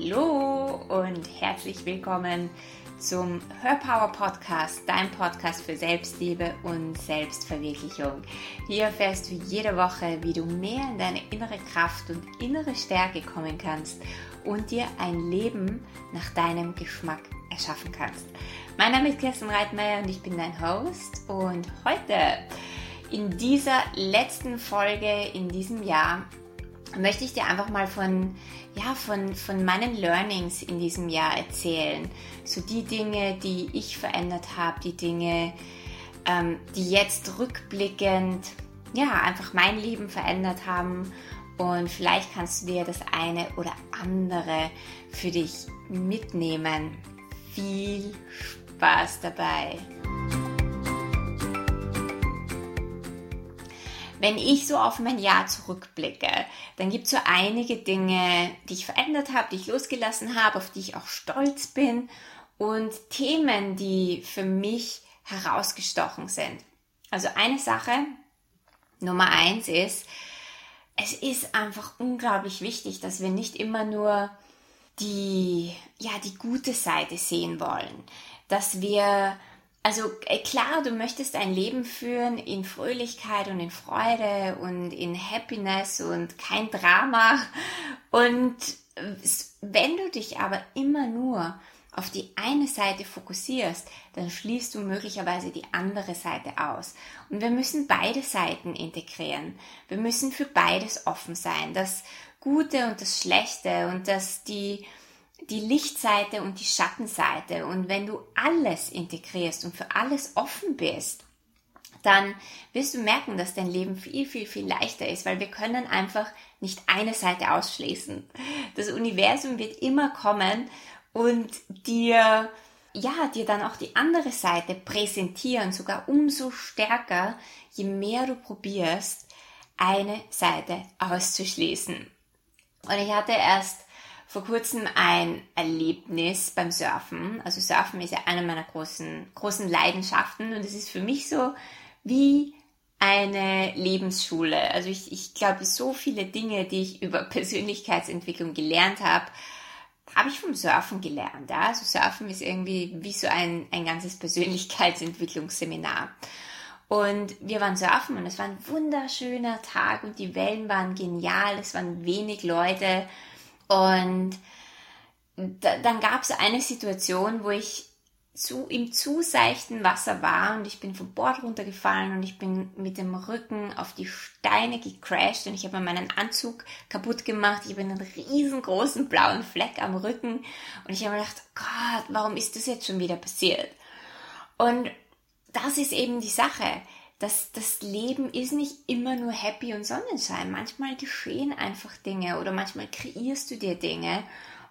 Hallo und herzlich willkommen zum Hörpower Podcast, dein Podcast für Selbstliebe und Selbstverwirklichung. Hier erfährst du jede Woche, wie du mehr in deine innere Kraft und innere Stärke kommen kannst und dir ein Leben nach deinem Geschmack erschaffen kannst. Mein Name ist Kerstin Reitmeier und ich bin dein Host und heute in dieser letzten Folge in diesem Jahr möchte ich dir einfach mal von, ja, von, von meinen Learnings in diesem Jahr erzählen. So die Dinge, die ich verändert habe, die Dinge, ähm, die jetzt rückblickend, ja, einfach mein Leben verändert haben. Und vielleicht kannst du dir das eine oder andere für dich mitnehmen. Viel Spaß dabei! Wenn ich so auf mein Jahr zurückblicke, dann gibt es so einige Dinge, die ich verändert habe, die ich losgelassen habe, auf die ich auch stolz bin und Themen, die für mich herausgestochen sind. Also eine Sache, Nummer eins ist, es ist einfach unglaublich wichtig, dass wir nicht immer nur die, ja, die gute Seite sehen wollen, dass wir also äh, klar, du möchtest ein Leben führen in Fröhlichkeit und in Freude und in Happiness und kein Drama. Und wenn du dich aber immer nur auf die eine Seite fokussierst, dann schließt du möglicherweise die andere Seite aus. Und wir müssen beide Seiten integrieren. Wir müssen für beides offen sein. Das Gute und das Schlechte und das die die Lichtseite und die Schattenseite. Und wenn du alles integrierst und für alles offen bist, dann wirst du merken, dass dein Leben viel, viel, viel leichter ist, weil wir können einfach nicht eine Seite ausschließen. Das Universum wird immer kommen und dir, ja, dir dann auch die andere Seite präsentieren, sogar umso stärker, je mehr du probierst, eine Seite auszuschließen. Und ich hatte erst vor kurzem ein Erlebnis beim Surfen. Also Surfen ist ja eine meiner großen, großen Leidenschaften und es ist für mich so wie eine Lebensschule. Also ich, ich glaube, so viele Dinge, die ich über Persönlichkeitsentwicklung gelernt habe, habe ich vom Surfen gelernt. Ja? Also Surfen ist irgendwie wie so ein, ein ganzes Persönlichkeitsentwicklungsseminar. Und wir waren surfen und es war ein wunderschöner Tag und die Wellen waren genial, es waren wenig Leute und da, dann gab es eine Situation, wo ich zu, im zu seichten Wasser war und ich bin vom Bord runtergefallen und ich bin mit dem Rücken auf die Steine gecrashed und ich habe meinen Anzug kaputt gemacht. Ich habe einen riesengroßen blauen Fleck am Rücken und ich habe gedacht, Gott, warum ist das jetzt schon wieder passiert? Und das ist eben die Sache das, das Leben ist nicht immer nur Happy und Sonnenschein. Manchmal geschehen einfach Dinge oder manchmal kreierst du dir Dinge.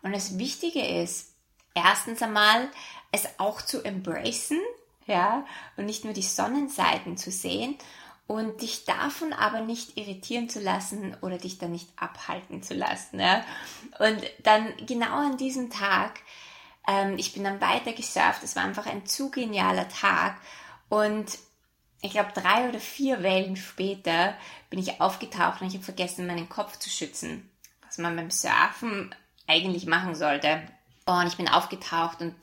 Und das Wichtige ist, erstens einmal, es auch zu embracen, ja, und nicht nur die Sonnenseiten zu sehen und dich davon aber nicht irritieren zu lassen oder dich dann nicht abhalten zu lassen. Ja. Und dann genau an diesem Tag, ähm, ich bin dann weiter gesurft, es war einfach ein zu genialer Tag und ich glaube, drei oder vier Wellen später bin ich aufgetaucht und ich habe vergessen, meinen Kopf zu schützen, was man beim Surfen eigentlich machen sollte. Und ich bin aufgetaucht und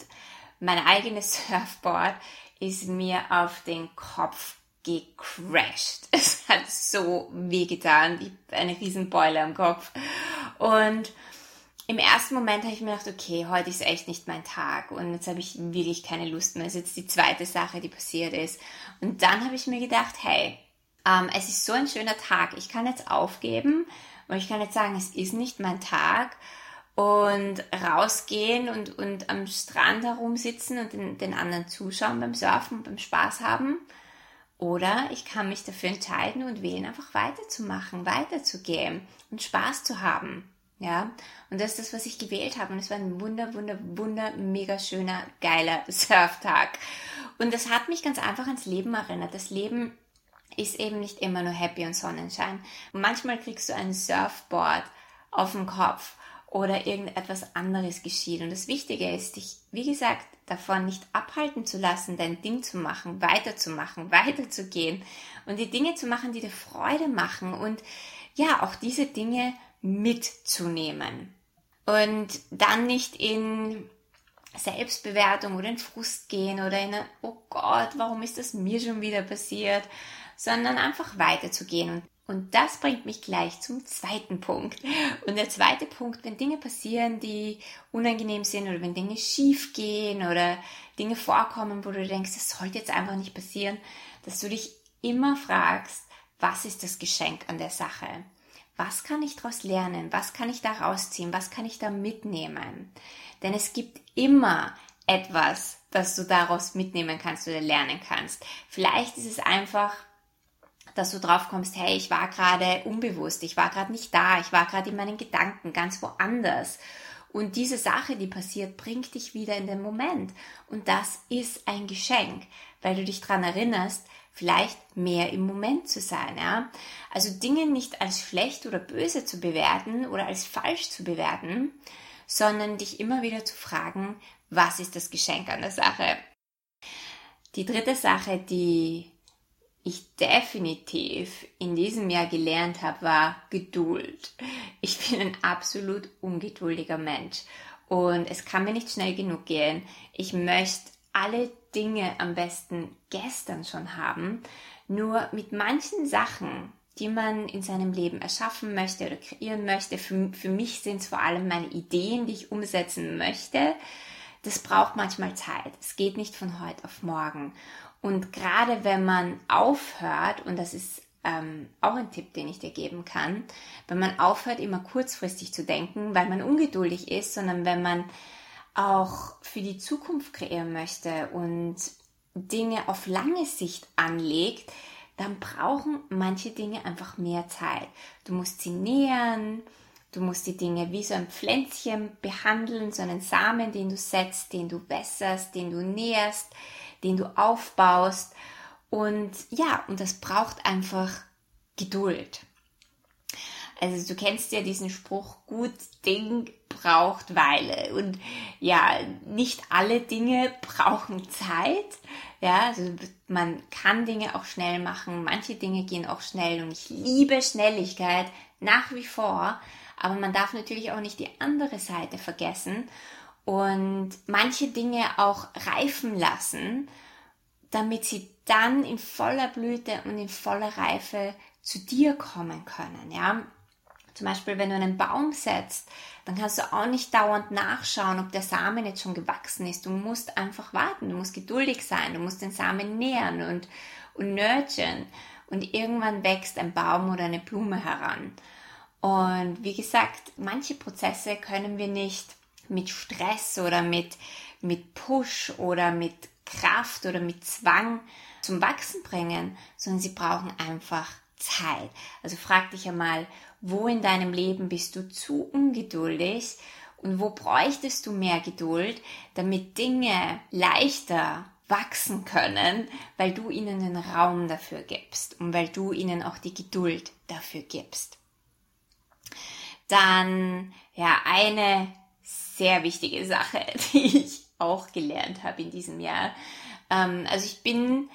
mein eigenes Surfboard ist mir auf den Kopf gecrashed. Es hat so weh getan. Ich habe eine riesen Beule am Kopf. Und im ersten Moment habe ich mir gedacht, okay, heute ist echt nicht mein Tag und jetzt habe ich wirklich keine Lust mehr. Das ist jetzt die zweite Sache, die passiert ist. Und dann habe ich mir gedacht, hey, ähm, es ist so ein schöner Tag. Ich kann jetzt aufgeben und ich kann jetzt sagen, es ist nicht mein Tag und rausgehen und, und am Strand herumsitzen und den, den anderen zuschauen beim Surfen und beim Spaß haben. Oder ich kann mich dafür entscheiden und wählen, einfach weiterzumachen, weiterzugehen und Spaß zu haben. Ja, und das ist das, was ich gewählt habe. Und es war ein wunder, wunder, wunder, mega schöner, geiler Surftag. Und das hat mich ganz einfach ans Leben erinnert. Das Leben ist eben nicht immer nur Happy und Sonnenschein. Manchmal kriegst du ein Surfboard auf den Kopf oder irgendetwas anderes geschieht. Und das Wichtige ist, dich, wie gesagt, davon nicht abhalten zu lassen, dein Ding zu machen, weiterzumachen, weiterzugehen und die Dinge zu machen, die dir Freude machen und ja, auch diese Dinge mitzunehmen. Und dann nicht in Selbstbewertung oder in Frust gehen oder in, ein, oh Gott, warum ist das mir schon wieder passiert, sondern einfach weiterzugehen. Und, und das bringt mich gleich zum zweiten Punkt. Und der zweite Punkt, wenn Dinge passieren, die unangenehm sind oder wenn Dinge schief gehen oder Dinge vorkommen, wo du denkst, das sollte jetzt einfach nicht passieren, dass du dich immer fragst, was ist das Geschenk an der Sache? Was kann ich daraus lernen? Was kann ich da rausziehen? Was kann ich da mitnehmen? Denn es gibt immer etwas, das du daraus mitnehmen kannst oder lernen kannst. Vielleicht ist es einfach, dass du drauf kommst, hey, ich war gerade unbewusst, ich war gerade nicht da, ich war gerade in meinen Gedanken ganz woanders. Und diese Sache, die passiert, bringt dich wieder in den Moment. Und das ist ein Geschenk, weil du dich daran erinnerst, vielleicht mehr im Moment zu sein. Ja? Also Dinge nicht als schlecht oder böse zu bewerten oder als falsch zu bewerten, sondern dich immer wieder zu fragen, was ist das Geschenk an der Sache? Die dritte Sache, die ich definitiv in diesem Jahr gelernt habe, war Geduld. Ich bin ein absolut ungeduldiger Mensch und es kann mir nicht schnell genug gehen. Ich möchte alle Dinge am besten gestern schon haben. Nur mit manchen Sachen, die man in seinem Leben erschaffen möchte oder kreieren möchte, für, für mich sind es vor allem meine Ideen, die ich umsetzen möchte. Das braucht manchmal Zeit. Es geht nicht von heute auf morgen. Und gerade wenn man aufhört, und das ist ähm, auch ein Tipp, den ich dir geben kann, wenn man aufhört, immer kurzfristig zu denken, weil man ungeduldig ist, sondern wenn man auch für die Zukunft kreieren möchte und Dinge auf lange Sicht anlegt, dann brauchen manche Dinge einfach mehr Zeit. Du musst sie nähern, du musst die Dinge wie so ein Pflänzchen behandeln, so einen Samen, den du setzt, den du wässerst, den du nährst, den du aufbaust. Und ja, und das braucht einfach Geduld. Also du kennst ja diesen Spruch, gut Ding braucht Weile. Und ja, nicht alle Dinge brauchen Zeit. Ja, also man kann Dinge auch schnell machen. Manche Dinge gehen auch schnell und ich liebe Schnelligkeit nach wie vor. Aber man darf natürlich auch nicht die andere Seite vergessen und manche Dinge auch reifen lassen, damit sie dann in voller Blüte und in voller Reife zu dir kommen können. Ja, zum Beispiel, wenn du einen Baum setzt, dann kannst du auch nicht dauernd nachschauen, ob der Samen jetzt schon gewachsen ist. Du musst einfach warten, du musst geduldig sein, du musst den Samen nähern und, und nurturen. Und irgendwann wächst ein Baum oder eine Blume heran. Und wie gesagt, manche Prozesse können wir nicht mit Stress oder mit, mit Push oder mit Kraft oder mit Zwang zum Wachsen bringen, sondern sie brauchen einfach Zeit. Also frag dich einmal, wo in deinem Leben bist du zu ungeduldig und wo bräuchtest du mehr Geduld, damit Dinge leichter wachsen können, weil du ihnen den Raum dafür gibst und weil du ihnen auch die Geduld dafür gibst. Dann, ja, eine sehr wichtige Sache, die ich auch gelernt habe in diesem Jahr. Ähm, also ich bin,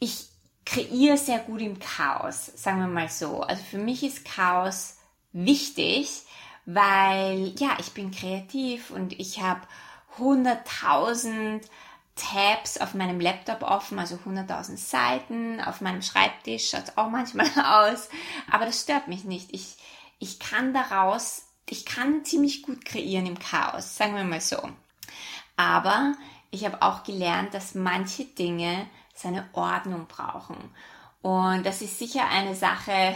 ich kreiere sehr gut im Chaos, sagen wir mal so. Also für mich ist Chaos wichtig, weil ja, ich bin kreativ und ich habe 100.000 Tabs auf meinem Laptop offen, also 100.000 Seiten. Auf meinem Schreibtisch schaut auch manchmal aus, aber das stört mich nicht. Ich, ich kann daraus, ich kann ziemlich gut kreieren im Chaos, sagen wir mal so. Aber ich habe auch gelernt, dass manche Dinge seine Ordnung brauchen. Und das ist sicher eine Sache,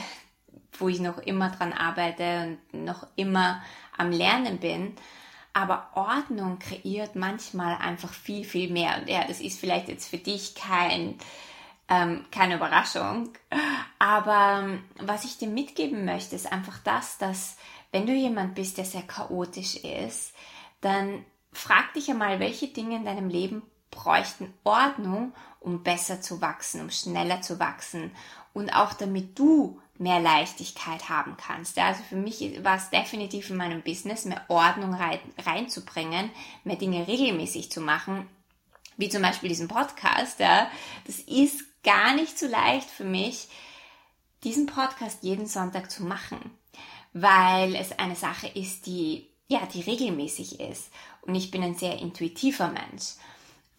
wo ich noch immer dran arbeite und noch immer am Lernen bin. Aber Ordnung kreiert manchmal einfach viel, viel mehr. Und ja, das ist vielleicht jetzt für dich kein, ähm, keine Überraschung. Aber ähm, was ich dir mitgeben möchte, ist einfach das, dass wenn du jemand bist, der sehr chaotisch ist, dann frag dich einmal, welche Dinge in deinem Leben bräuchten Ordnung, um besser zu wachsen, um schneller zu wachsen und auch damit du mehr Leichtigkeit haben kannst. Also für mich war es definitiv in meinem Business, mehr Ordnung rein, reinzubringen, mehr Dinge regelmäßig zu machen, wie zum Beispiel diesen Podcast. Das ist gar nicht so leicht für mich, diesen Podcast jeden Sonntag zu machen, weil es eine Sache ist, die ja, die regelmäßig ist. Und ich bin ein sehr intuitiver Mensch.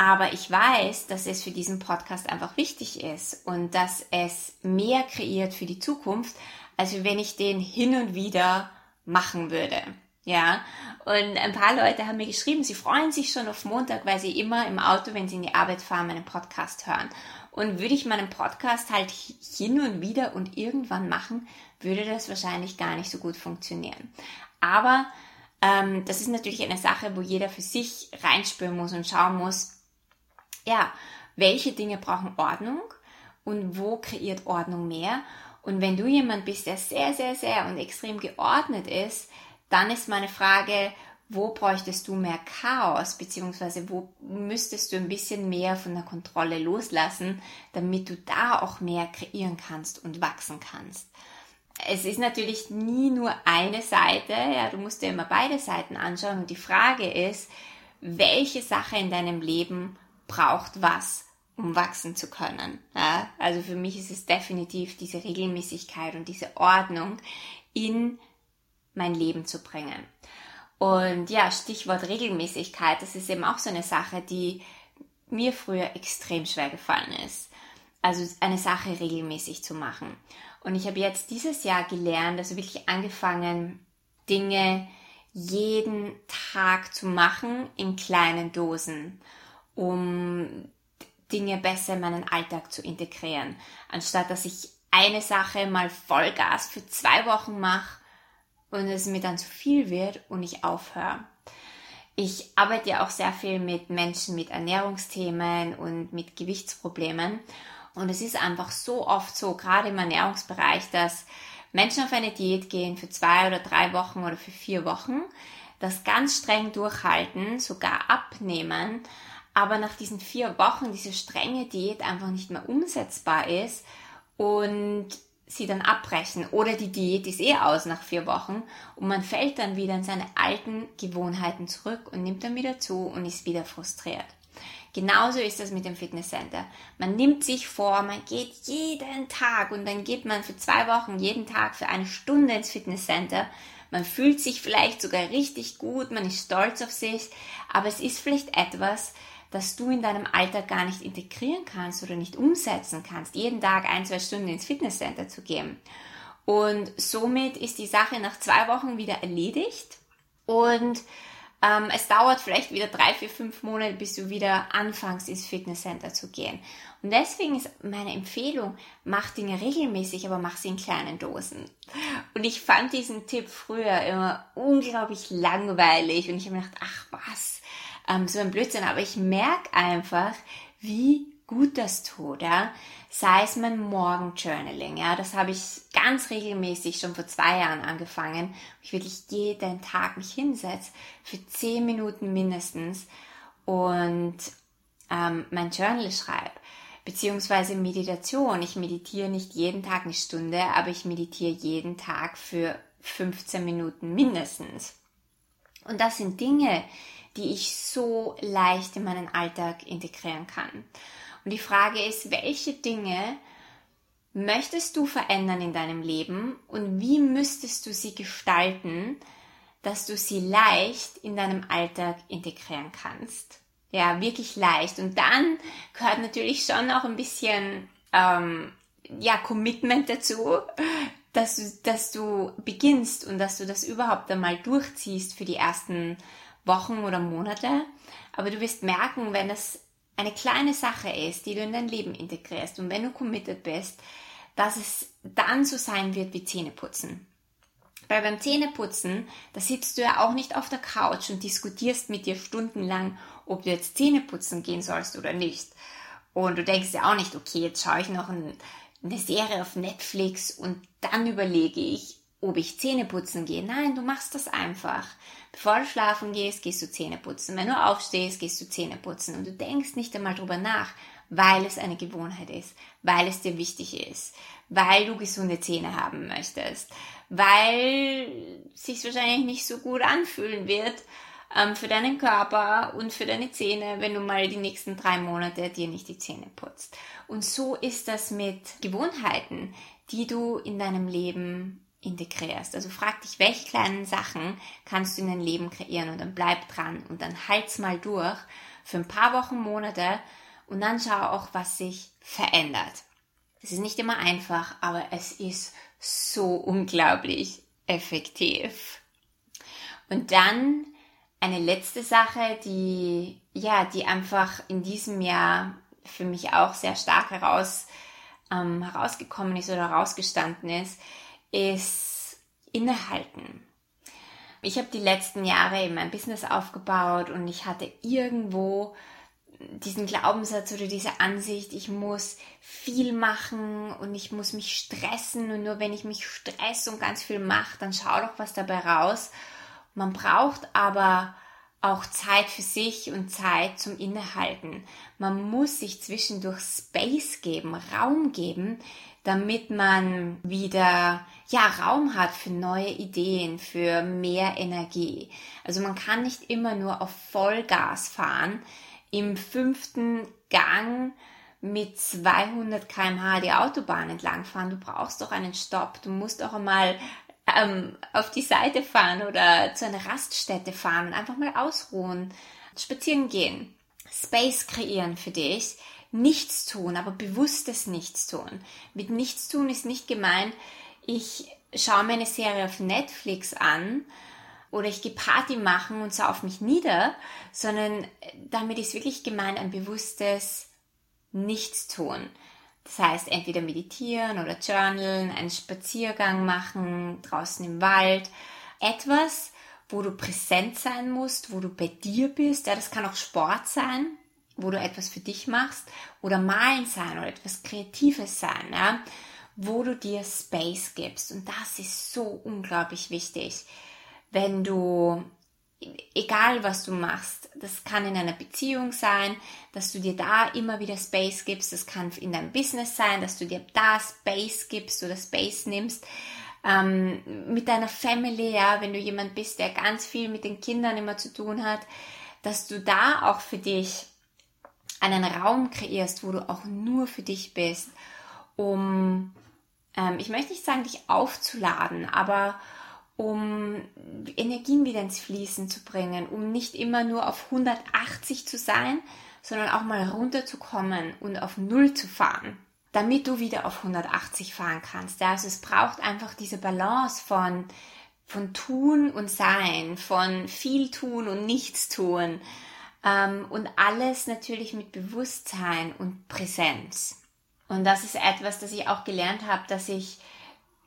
Aber ich weiß, dass es für diesen Podcast einfach wichtig ist und dass es mehr kreiert für die Zukunft, als wenn ich den hin und wieder machen würde. Ja, und ein paar Leute haben mir geschrieben, sie freuen sich schon auf Montag, weil sie immer im Auto, wenn sie in die Arbeit fahren, meinen Podcast hören. Und würde ich meinen Podcast halt hin und wieder und irgendwann machen, würde das wahrscheinlich gar nicht so gut funktionieren. Aber ähm, das ist natürlich eine Sache, wo jeder für sich reinspüren muss und schauen muss, ja, welche Dinge brauchen Ordnung und wo kreiert Ordnung mehr. Und wenn du jemand bist, der sehr, sehr, sehr und extrem geordnet ist, dann ist meine Frage, wo bräuchtest du mehr Chaos, beziehungsweise wo müsstest du ein bisschen mehr von der Kontrolle loslassen, damit du da auch mehr kreieren kannst und wachsen kannst. Es ist natürlich nie nur eine Seite, ja, du musst dir immer beide Seiten anschauen und die Frage ist, welche Sache in deinem Leben braucht was, um wachsen zu können. Ja? Also für mich ist es definitiv diese Regelmäßigkeit und diese Ordnung in mein Leben zu bringen. Und ja, Stichwort Regelmäßigkeit, das ist eben auch so eine Sache, die mir früher extrem schwer gefallen ist. Also eine Sache regelmäßig zu machen. Und ich habe jetzt dieses Jahr gelernt, also wirklich angefangen, Dinge jeden Tag zu machen in kleinen Dosen, um Dinge besser in meinen Alltag zu integrieren. Anstatt dass ich eine Sache mal Vollgas für zwei Wochen mache und es mir dann zu viel wird und ich aufhöre. Ich arbeite ja auch sehr viel mit Menschen mit Ernährungsthemen und mit Gewichtsproblemen. Und es ist einfach so oft so, gerade im Ernährungsbereich, dass Menschen auf eine Diät gehen für zwei oder drei Wochen oder für vier Wochen, das ganz streng durchhalten, sogar abnehmen, aber nach diesen vier Wochen diese strenge Diät einfach nicht mehr umsetzbar ist und sie dann abbrechen oder die Diät ist eh aus nach vier Wochen und man fällt dann wieder in seine alten Gewohnheiten zurück und nimmt dann wieder zu und ist wieder frustriert. Genauso ist das mit dem Fitnesscenter. Man nimmt sich vor, man geht jeden Tag und dann geht man für zwei Wochen jeden Tag für eine Stunde ins Fitnesscenter. Man fühlt sich vielleicht sogar richtig gut, man ist stolz auf sich, aber es ist vielleicht etwas, das du in deinem Alltag gar nicht integrieren kannst oder nicht umsetzen kannst, jeden Tag ein, zwei Stunden ins Fitnesscenter zu gehen. Und somit ist die Sache nach zwei Wochen wieder erledigt und ähm, es dauert vielleicht wieder drei, vier, fünf Monate, bis du wieder anfängst, ins Fitnesscenter zu gehen. Und deswegen ist meine Empfehlung, mach Dinge regelmäßig, aber mach sie in kleinen Dosen. Und ich fand diesen Tipp früher immer unglaublich langweilig und ich habe mir gedacht, ach was, ähm, so ein Blödsinn, aber ich merke einfach, wie gut das tut, ja. Sei es mein Morgenjournaling, ja, das habe ich ganz regelmäßig schon vor zwei Jahren angefangen. Ich wirklich jeden Tag mich hinsetze, für zehn Minuten mindestens und ähm, mein Journal schreibe. Beziehungsweise Meditation. Ich meditiere nicht jeden Tag eine Stunde, aber ich meditiere jeden Tag für 15 Minuten mindestens. Und das sind Dinge, die ich so leicht in meinen Alltag integrieren kann. Und die Frage ist, welche Dinge möchtest du verändern in deinem Leben und wie müsstest du sie gestalten, dass du sie leicht in deinem Alltag integrieren kannst? Ja, wirklich leicht. Und dann gehört natürlich schon auch ein bisschen ähm, ja, Commitment dazu, dass du, dass du beginnst und dass du das überhaupt einmal durchziehst für die ersten Wochen oder Monate. Aber du wirst merken, wenn es eine kleine Sache ist, die du in dein Leben integrierst und wenn du committed bist, dass es dann so sein wird wie Zähneputzen. Weil beim Zähneputzen, da sitzt du ja auch nicht auf der Couch und diskutierst mit dir stundenlang, ob du jetzt Zähneputzen gehen sollst oder nicht. Und du denkst ja auch nicht, okay, jetzt schaue ich noch eine Serie auf Netflix und dann überlege ich, ob ich Zähne putzen gehe. Nein, du machst das einfach. Bevor du schlafen gehst, gehst du Zähne putzen. Wenn du aufstehst, gehst du Zähne putzen. Und du denkst nicht einmal drüber nach, weil es eine Gewohnheit ist, weil es dir wichtig ist, weil du gesunde Zähne haben möchtest, weil es sich wahrscheinlich nicht so gut anfühlen wird ähm, für deinen Körper und für deine Zähne, wenn du mal die nächsten drei Monate dir nicht die Zähne putzt. Und so ist das mit Gewohnheiten, die du in deinem Leben integrierst. Also frag dich, welche kleinen Sachen kannst du in dein Leben kreieren und dann bleib dran und dann halt's mal durch für ein paar Wochen, Monate und dann schau auch, was sich verändert. Es ist nicht immer einfach, aber es ist so unglaublich effektiv. Und dann eine letzte Sache, die, ja, die einfach in diesem Jahr für mich auch sehr stark heraus, ähm, herausgekommen ist oder herausgestanden ist, ist innehalten. Ich habe die letzten Jahre eben mein Business aufgebaut und ich hatte irgendwo diesen Glaubenssatz oder diese Ansicht, ich muss viel machen und ich muss mich stressen und nur wenn ich mich stresse und ganz viel mache, dann schau doch was dabei raus. Man braucht aber auch Zeit für sich und Zeit zum Innehalten. Man muss sich zwischendurch Space geben, Raum geben, damit man wieder ja Raum hat für neue Ideen, für mehr Energie. Also man kann nicht immer nur auf Vollgas fahren, im fünften Gang mit 200 km/h die Autobahn entlang fahren. Du brauchst doch einen Stopp. Du musst auch einmal ähm, auf die Seite fahren oder zu einer Raststätte fahren und einfach mal ausruhen, spazieren gehen, Space kreieren für dich. Nichts tun, aber bewusstes Nichts tun. Mit Nichts tun ist nicht gemeint, ich schaue mir eine Serie auf Netflix an oder ich gehe Party machen und sauf mich nieder, sondern damit ist wirklich gemeint ein bewusstes Nichtstun. Das heißt, entweder meditieren oder journalen, einen Spaziergang machen, draußen im Wald. Etwas, wo du präsent sein musst, wo du bei dir bist. Ja, das kann auch Sport sein, wo du etwas für dich machst. Oder malen sein oder etwas Kreatives sein, ja, wo du dir Space gibst. Und das ist so unglaublich wichtig wenn du, egal was du machst, das kann in einer Beziehung sein, dass du dir da immer wieder Space gibst, das kann in deinem Business sein, dass du dir da Space gibst oder Space nimmst. Ähm, mit deiner Family, ja, wenn du jemand bist, der ganz viel mit den Kindern immer zu tun hat, dass du da auch für dich einen Raum kreierst, wo du auch nur für dich bist, um, ähm, ich möchte nicht sagen, dich aufzuladen, aber um Energien wieder ins Fließen zu bringen, um nicht immer nur auf 180 zu sein, sondern auch mal runterzukommen und auf Null zu fahren, damit du wieder auf 180 fahren kannst. Also es braucht einfach diese Balance von, von Tun und Sein, von viel tun und nichts tun und alles natürlich mit Bewusstsein und Präsenz. Und das ist etwas, das ich auch gelernt habe, dass ich,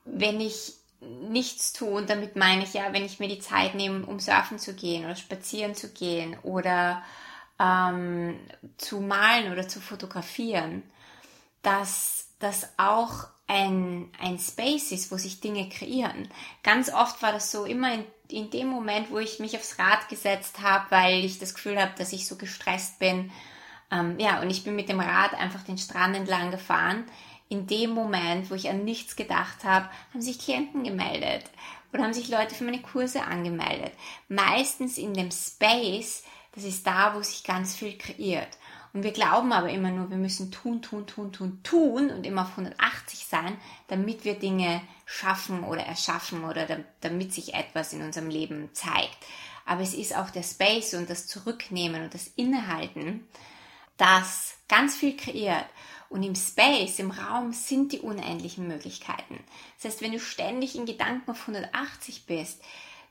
wenn ich nichts tun. Damit meine ich ja, wenn ich mir die Zeit nehme, um surfen zu gehen oder spazieren zu gehen oder ähm, zu malen oder zu fotografieren, dass das auch ein, ein Space ist, wo sich Dinge kreieren. Ganz oft war das so immer in, in dem Moment, wo ich mich aufs Rad gesetzt habe, weil ich das Gefühl habe, dass ich so gestresst bin. Ähm, ja, und ich bin mit dem Rad einfach den Strand entlang gefahren in dem Moment, wo ich an nichts gedacht habe, haben sich Klienten gemeldet oder haben sich Leute für meine Kurse angemeldet. Meistens in dem Space, das ist da, wo sich ganz viel kreiert. Und wir glauben aber immer nur, wir müssen tun, tun, tun, tun, tun und immer auf 180 sein, damit wir Dinge schaffen oder erschaffen oder damit sich etwas in unserem Leben zeigt. Aber es ist auch der Space und das Zurücknehmen und das Innehalten, das ganz viel kreiert. Und im Space, im Raum sind die unendlichen Möglichkeiten. Das heißt, wenn du ständig in Gedanken auf 180 bist,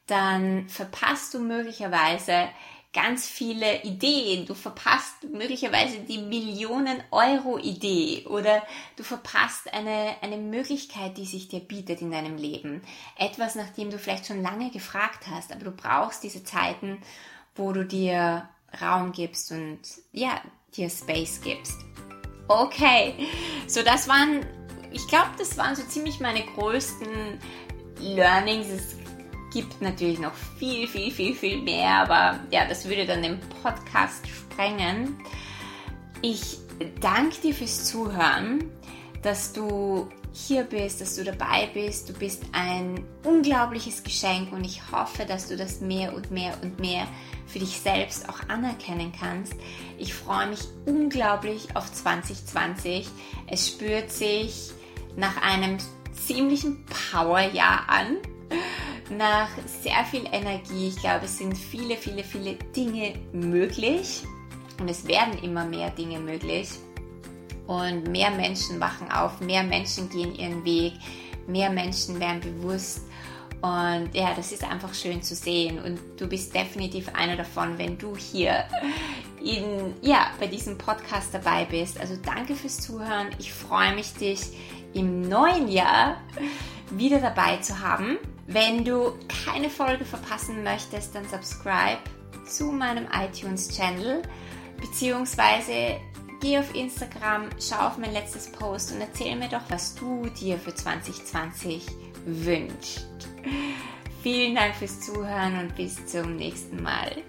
dann verpasst du möglicherweise ganz viele Ideen. Du verpasst möglicherweise die Millionen Euro Idee oder du verpasst eine, eine Möglichkeit, die sich dir bietet in deinem Leben. Etwas, nach dem du vielleicht schon lange gefragt hast, aber du brauchst diese Zeiten, wo du dir Raum gibst und ja, dir Space gibst. Okay, so das waren, ich glaube, das waren so ziemlich meine größten Learnings. Gibt natürlich noch viel, viel, viel, viel mehr, aber ja, das würde dann den Podcast sprengen. Ich danke dir fürs Zuhören, dass du hier bist, dass du dabei bist. Du bist ein unglaubliches Geschenk und ich hoffe, dass du das mehr und mehr und mehr für dich selbst auch anerkennen kannst. Ich freue mich unglaublich auf 2020. Es spürt sich nach einem ziemlichen Powerjahr an. Nach sehr viel Energie. Ich glaube, es sind viele, viele, viele Dinge möglich. Und es werden immer mehr Dinge möglich. Und mehr Menschen wachen auf, mehr Menschen gehen ihren Weg, mehr Menschen werden bewusst. Und ja, das ist einfach schön zu sehen. Und du bist definitiv einer davon, wenn du hier in, ja, bei diesem Podcast dabei bist. Also danke fürs Zuhören. Ich freue mich, dich im neuen Jahr wieder dabei zu haben. Wenn du keine Folge verpassen möchtest, dann subscribe zu meinem iTunes-Channel beziehungsweise geh auf Instagram, schau auf mein letztes Post und erzähl mir doch, was du dir für 2020 wünschst. Vielen Dank fürs Zuhören und bis zum nächsten Mal.